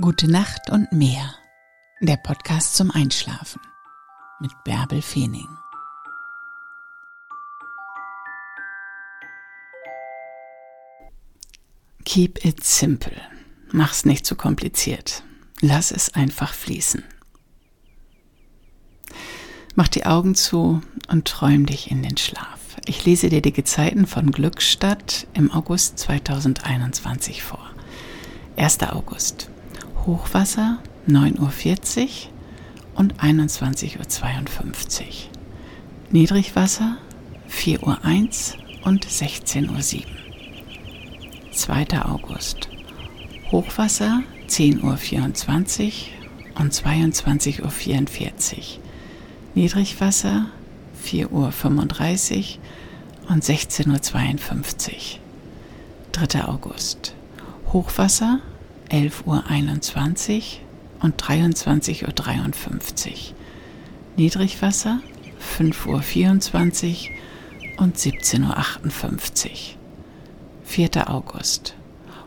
Gute Nacht und mehr. Der Podcast zum Einschlafen mit Bärbel Feening. Keep it simple. Mach's nicht zu kompliziert. Lass es einfach fließen. Mach die Augen zu und träum dich in den Schlaf. Ich lese dir die Gezeiten von Glückstadt im August 2021 vor. 1. August. Hochwasser 9.40 Uhr und 21.52 Uhr. Niedrigwasser 4.01 Uhr und 16.07 Uhr. 2. August. Hochwasser 10.24 Uhr und 22.44 Uhr. Niedrigwasser 4.35 Uhr und 16.52 Uhr. 3. August. Hochwasser 11.21 Uhr und 23.53 Uhr. Niedrigwasser 5.24 Uhr und 17.58 Uhr. 4. August.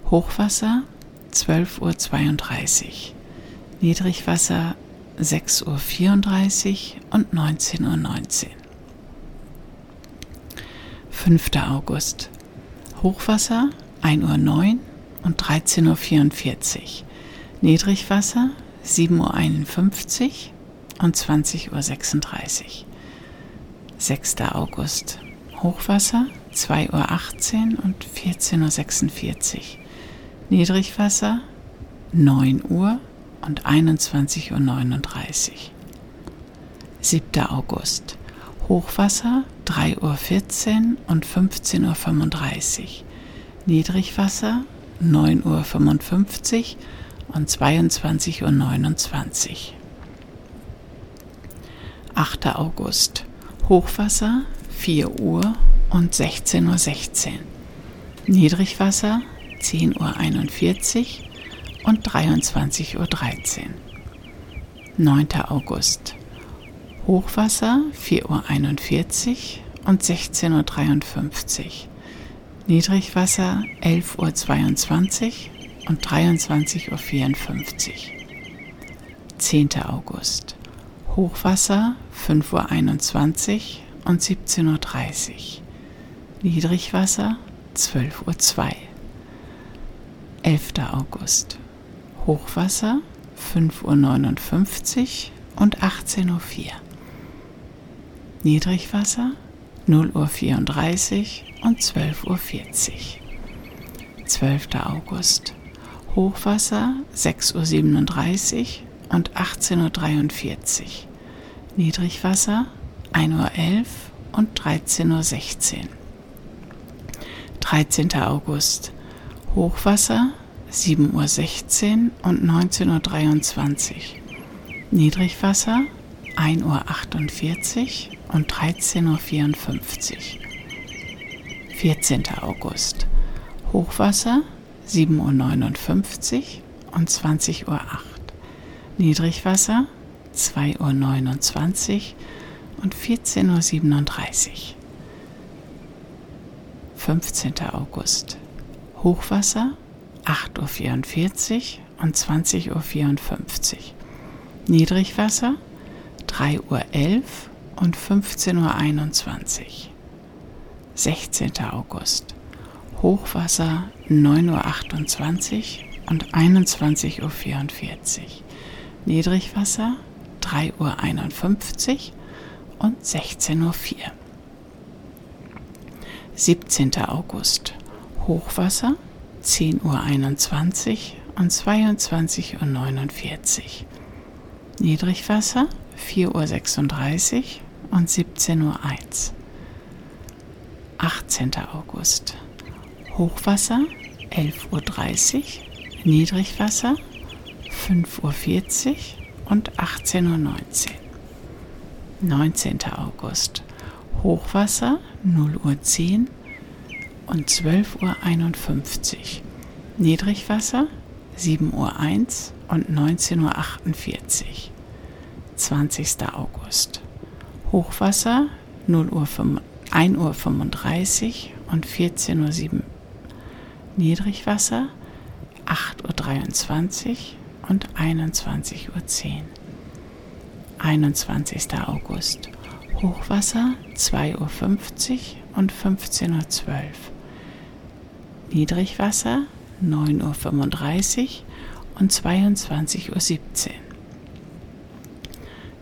Hochwasser 12.32 Uhr. Niedrigwasser 6.34 Uhr und 19.19 Uhr. 19. 5. August. Hochwasser 1.09 Uhr und 13.44 Uhr. Niedrigwasser 7.51 Uhr und 20.36 Uhr. 6. August. Hochwasser 2.18 Uhr und 14.46 Uhr. Niedrigwasser 9 Uhr und 21.39 Uhr. 7. August. Hochwasser 3.14 Uhr und 15.35 Uhr. Niedrigwasser 9.55 Uhr und 22.29 Uhr. 8. August. Hochwasser 4 Uhr und 16.16 Uhr. Niedrigwasser 10.41 Uhr und 23.13 Uhr. 9. August. Hochwasser 4.41 Uhr und 16.53 Uhr. Niedrigwasser 11.22 Uhr und 23.54 Uhr. 10. August. Hochwasser 5.21 Uhr und 17.30 Uhr. Niedrigwasser 12.02 Uhr. 11. August. Hochwasser 5.59 Uhr und 18.04 Uhr. Niedrigwasser 0.34 Uhr und 12.40 Uhr. 12. August. Hochwasser 6.37 Uhr und 18.43 Uhr. Niedrigwasser 1.11 Uhr und 13.16 Uhr. 13. August. Hochwasser 7.16 Uhr und 19.23 Uhr. Niedrigwasser 1.48 Uhr und 13.54 Uhr. 14. August. Hochwasser 7.59 Uhr und 20.08 Uhr. Niedrigwasser 2.29 Uhr und 14.37 Uhr. 15. August. Hochwasser 8.44 Uhr und 20.54 Uhr. Niedrigwasser 3.11 Uhr und 15.21 Uhr. 16. August. Hochwasser 9.28 Uhr und 21.44 Uhr. Niedrigwasser 3.51 Uhr und 16.04 Uhr. 17. August. Hochwasser 10.21 Uhr und 22.49 Uhr. Niedrigwasser 4.36 Uhr und 17.01 Uhr. 18. August. Hochwasser 11.30 Uhr, Niedrigwasser 5.40 Uhr und 18.19 Uhr. 19. August. Hochwasser 0 Uhr 10 und 12.51 Uhr. Niedrigwasser 7 Uhr 1 und 19.48 Uhr. 20. August. Hochwasser 0 Uhr 5 1.35 Uhr und 14.07 Uhr Niedrigwasser, 8.23 Uhr und 21.10 Uhr. 21. August. Hochwasser 2.50 Uhr und 15.12 Uhr. Niedrigwasser 9.35 Uhr und 22.17 Uhr.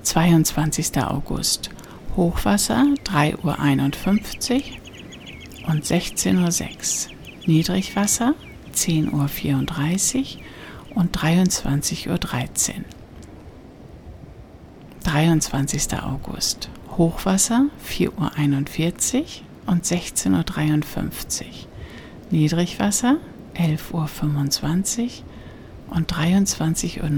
22. August. Hochwasser 3.51 Uhr und 16.06 Uhr. Niedrigwasser 10.34 Uhr und 23.13 Uhr. 23. August. Hochwasser 4.41 Uhr und 16.53 Uhr. Niedrigwasser 11.25 Uhr und 23.59 Uhr.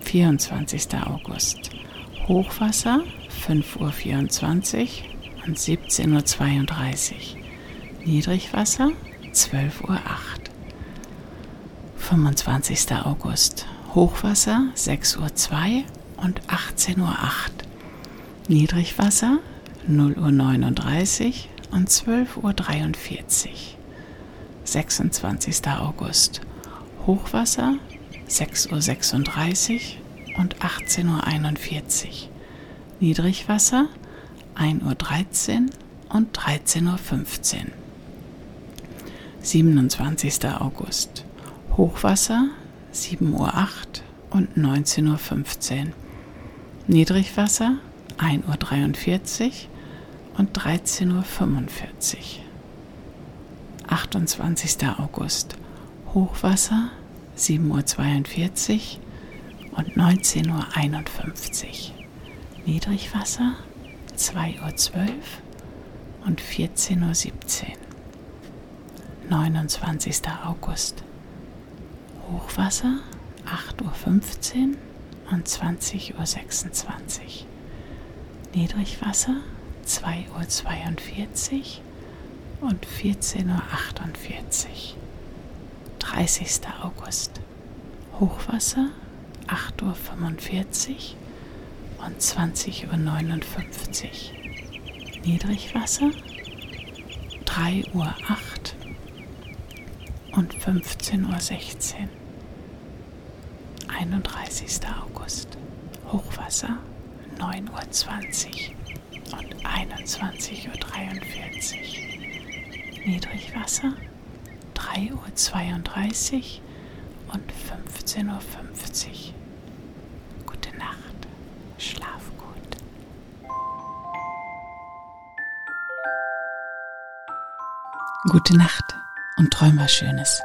24. August. Hochwasser 5.24 Uhr und 17.32 Uhr. Niedrigwasser 12.08 Uhr. 25. August. Hochwasser 6.02 Uhr und 18.08 Uhr. Niedrigwasser 0.39 Uhr und 12.43 Uhr. 26. August. Hochwasser 6.36 Uhr und 18.41 Uhr. Niedrigwasser 1.13 Uhr und 13.15 Uhr. 27. August. Hochwasser 7.08 Uhr und 19.15 Uhr. Niedrigwasser 1.43 Uhr und 13.45 Uhr. 28. August. Hochwasser 7.42 Uhr und 19.51 Uhr. Niedrigwasser 2.12 Uhr und 14.17 Uhr. 29. August. Hochwasser 8.15 Uhr und 20.26 Uhr. Niedrigwasser 2.42 Uhr und 14.48 Uhr. 30. August. Hochwasser 8.45 Uhr und 20.59 Uhr. Niedrigwasser 3.08 Uhr und 15.16 Uhr. 31. August. Hochwasser 9.20 Uhr und 21.43 Uhr. Niedrigwasser 3.32 Uhr und 15.50 Uhr. Gute Nacht, schlaf gut. Gute Nacht und träum was Schönes.